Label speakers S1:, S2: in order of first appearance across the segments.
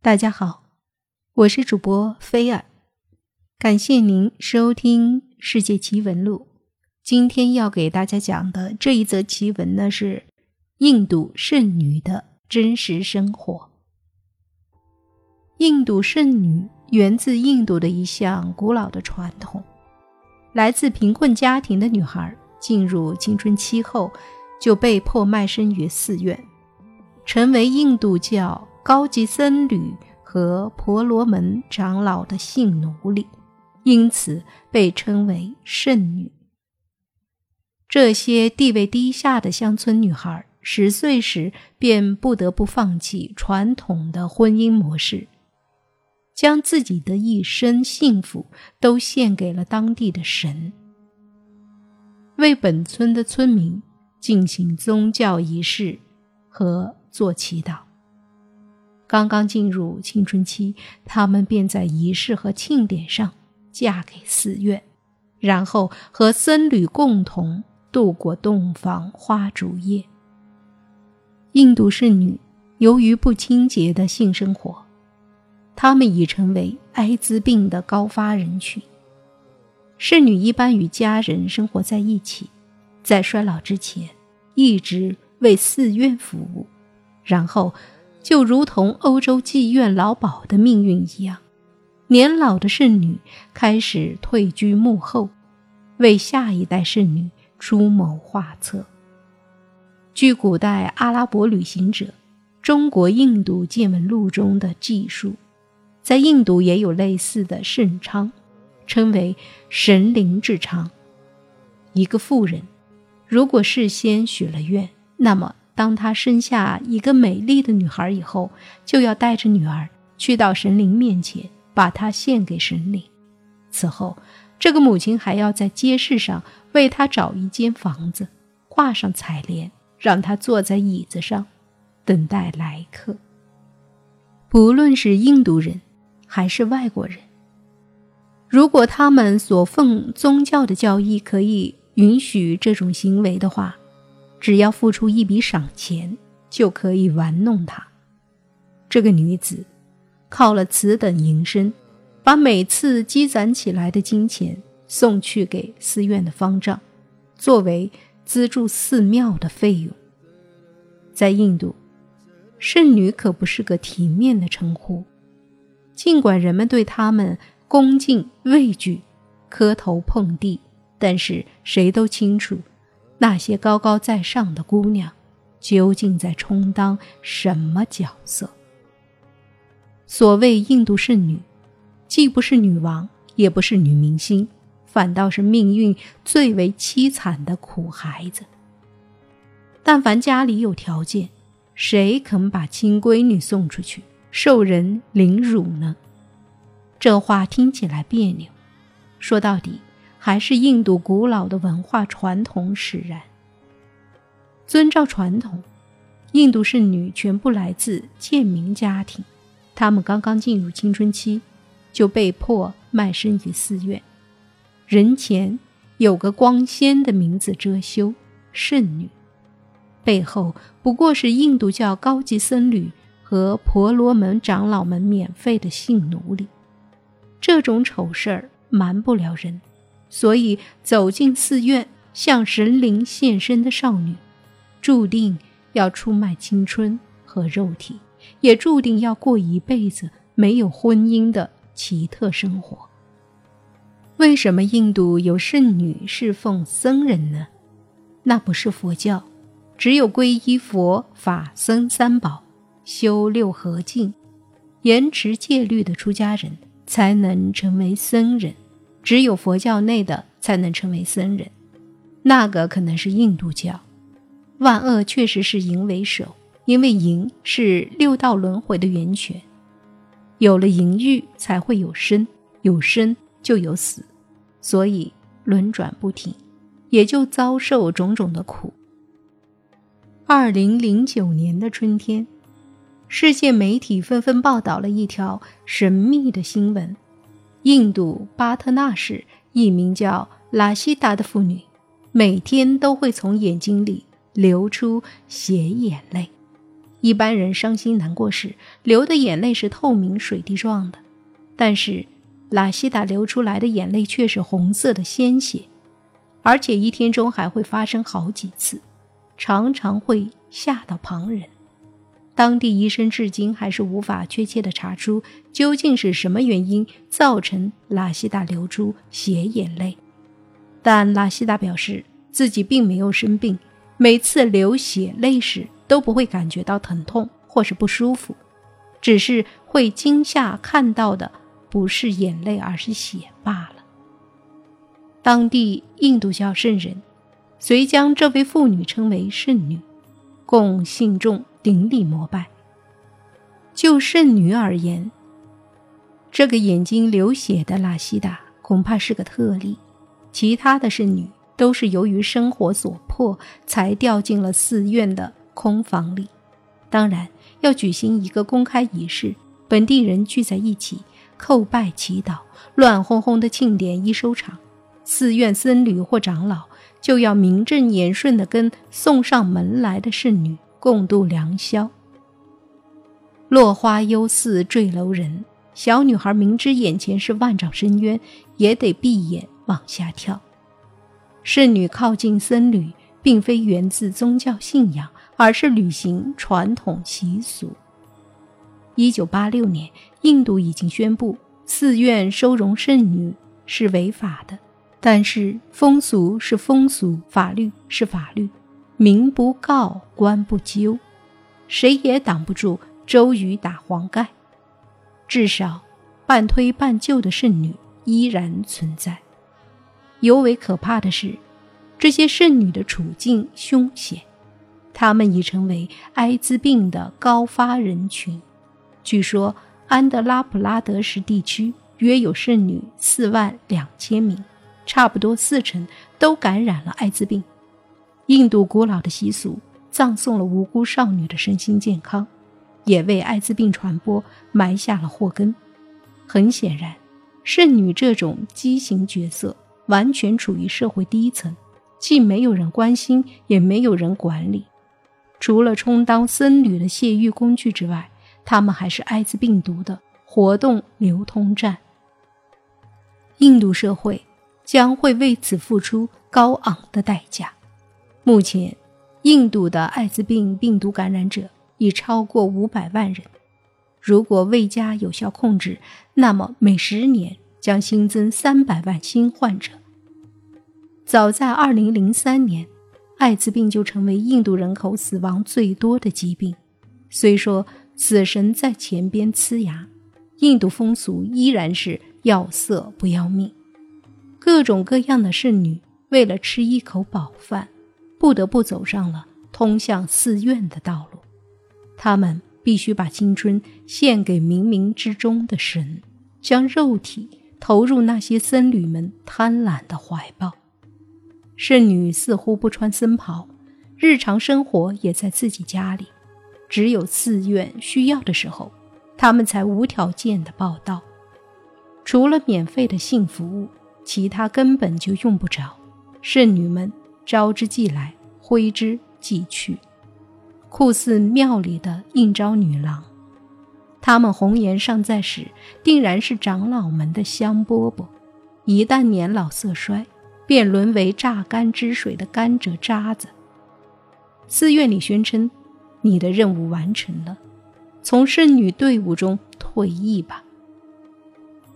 S1: 大家好，我是主播菲尔，感谢您收听《世界奇闻录》。今天要给大家讲的这一则奇闻呢，是印度圣女的真实生活。印度圣女源自印度的一项古老的传统，来自贫困家庭的女孩进入青春期后，就被迫卖身于寺院，成为印度教。高级僧侣和婆罗门长老的性奴隶，因此被称为圣女。这些地位低下的乡村女孩，十岁时便不得不放弃传统的婚姻模式，将自己的一生幸福都献给了当地的神，为本村的村民进行宗教仪式和做祈祷。刚刚进入青春期，他们便在仪式和庆典上嫁给寺院，然后和僧侣共同度过洞房花烛夜。印度圣女由于不清洁的性生活，她们已成为艾滋病的高发人群。圣女一般与家人生活在一起，在衰老之前一直为寺院服务，然后。就如同欧洲妓院老鸨的命运一样，年老的圣女开始退居幕后，为下一代圣女出谋划策。据古代阿拉伯旅行者《中国印度见闻录》中的记述，在印度也有类似的圣昌，称为神灵之昌。一个妇人如果事先许了愿，那么。当他生下一个美丽的女孩以后，就要带着女儿去到神灵面前，把她献给神灵。此后，这个母亲还要在街市上为她找一间房子，挂上彩帘，让她坐在椅子上，等待来客。不论是印度人还是外国人，如果他们所奉宗教的教义可以允许这种行为的话。只要付出一笔赏钱，就可以玩弄她。这个女子靠了此等营生，把每次积攒起来的金钱送去给寺院的方丈，作为资助寺庙的费用。在印度，圣女可不是个体面的称呼，尽管人们对他们恭敬畏惧，磕头碰地，但是谁都清楚。那些高高在上的姑娘，究竟在充当什么角色？所谓印度圣女，既不是女王，也不是女明星，反倒是命运最为凄惨的苦孩子。但凡家里有条件，谁肯把亲闺女送出去受人凌辱呢？这话听起来别扭，说到底。还是印度古老的文化传统使然。遵照传统，印度圣女全部来自贱民家庭，她们刚刚进入青春期，就被迫卖身于寺院。人前有个光鲜的名字遮羞，圣女，背后不过是印度教高级僧侣和婆罗门长老们免费的性奴隶。这种丑事儿瞒不了人。所以，走进寺院向神灵献身的少女，注定要出卖青春和肉体，也注定要过一辈子没有婚姻的奇特生活。为什么印度有圣女侍奉僧人呢？那不是佛教，只有皈依佛法僧三宝、修六合敬、严持戒律的出家人才能成为僧人。只有佛教内的才能称为僧人，那个可能是印度教。万恶确实是淫为首，因为淫是六道轮回的源泉，有了淫欲才会有生，有生就有死，所以轮转不停，也就遭受种种的苦。二零零九年的春天，世界媒体纷纷报道了一条神秘的新闻。印度巴特纳市一名叫拉希达的妇女，每天都会从眼睛里流出血眼泪，一般人伤心难过时流的眼泪是透明水滴状的，但是拉希达流出来的眼泪却是红色的鲜血，而且一天中还会发生好几次，常常会吓到旁人。当地医生至今还是无法确切的查出究竟是什么原因造成拉希达流出血眼泪，但拉希达表示自己并没有生病，每次流血泪时都不会感觉到疼痛或是不舒服，只是会惊吓看到的不是眼泪而是血罢了。当地印度教圣人遂将这位妇女称为圣女，供信众。顶礼膜拜。就圣女而言，这个眼睛流血的拉希达恐怕是个特例，其他的圣女都是由于生活所迫才掉进了寺院的空房里。当然，要举行一个公开仪式，本地人聚在一起叩拜祈祷，乱哄哄的庆典一收场，寺院僧侣或长老就要名正言顺地跟送上门来的圣女。共度良宵。落花幽寺坠楼人，小女孩明知眼前是万丈深渊，也得闭眼往下跳。圣女靠近僧侣，并非源自宗教信仰，而是履行传统习俗。一九八六年，印度已经宣布寺院收容圣女是违法的，但是风俗是风俗，法律是法律。民不告，官不究，谁也挡不住周瑜打黄盖。至少，半推半就的圣女依然存在。尤为可怕的是，这些圣女的处境凶险，她们已成为艾滋病的高发人群。据说，安德拉普拉德什地区约有圣女四万两千名，差不多四成都感染了艾滋病。印度古老的习俗葬送了无辜少女的身心健康，也为艾滋病传播埋下了祸根。很显然，圣女这种畸形角色完全处于社会低层，既没有人关心，也没有人管理。除了充当僧侣的泄欲工具之外，他们还是艾滋病毒的活动流通站。印度社会将会为此付出高昂的代价。目前，印度的艾滋病病毒感染者已超过五百万人。如果未加有效控制，那么每十年将新增三百万新患者。早在二零零三年，艾滋病就成为印度人口死亡最多的疾病。虽说死神在前边呲牙，印度风俗依然是要色不要命。各种各样的圣女为了吃一口饱饭。不得不走上了通向寺院的道路，他们必须把青春献给冥冥之中的神，将肉体投入那些僧侣们贪婪的怀抱。圣女似乎不穿僧袍，日常生活也在自己家里，只有寺院需要的时候，他们才无条件的报道。除了免费的性服务，其他根本就用不着。圣女们。招之即来，挥之即去，酷似庙里的应招女郎。她们红颜尚在时，定然是长老们的香饽饽；一旦年老色衰，便沦为榨干汁水的甘蔗渣子。寺院里宣称：“你的任务完成了，从圣女队伍中退役吧。”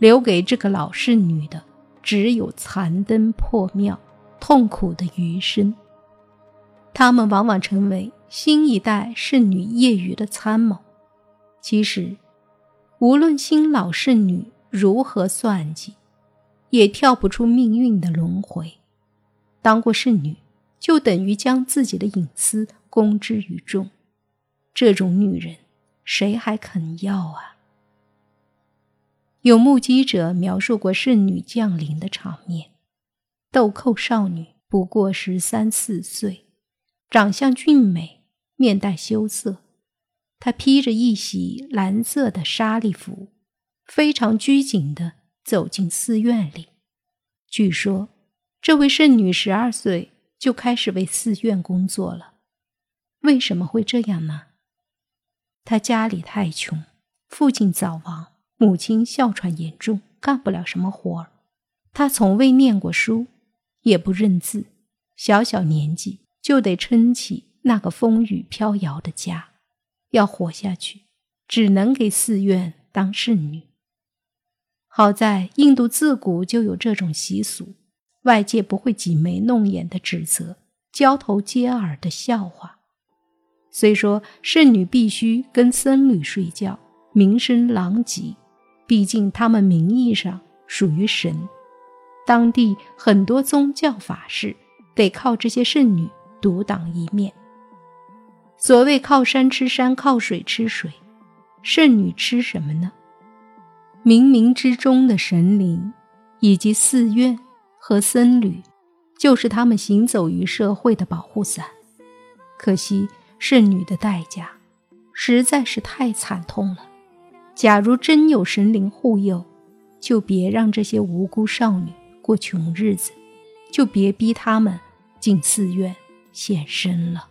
S1: 留给这个老圣女的，只有残灯破庙。痛苦的余生，他们往往成为新一代圣女业余的参谋。其实，无论新老圣女如何算计，也跳不出命运的轮回。当过圣女，就等于将自己的隐私公之于众。这种女人，谁还肯要啊？有目击者描述过圣女降临的场面。豆蔻少女不过十三四岁，长相俊美，面带羞涩。她披着一袭蓝色的纱丽服，非常拘谨地走进寺院里。据说，这位圣女十二岁就开始为寺院工作了。为什么会这样呢？他家里太穷，父亲早亡，母亲哮喘严重，干不了什么活儿。他从未念过书，也不认字，小小年纪就得撑起那个风雨飘摇的家，要活下去，只能给寺院当圣女。好在印度自古就有这种习俗，外界不会挤眉弄眼的指责，交头接耳的笑话。虽说圣女必须跟僧侣睡觉，名声狼藉，毕竟他们名义上属于神，当地很多宗教法事得靠这些圣女独当一面。所谓靠山吃山，靠水吃水，圣女吃什么呢？冥冥之中的神灵，以及寺院和僧侣，就是他们行走于社会的保护伞。可惜。圣女的代价实在是太惨痛了。假如真有神灵护佑，就别让这些无辜少女过穷日子，就别逼他们进寺院献身了。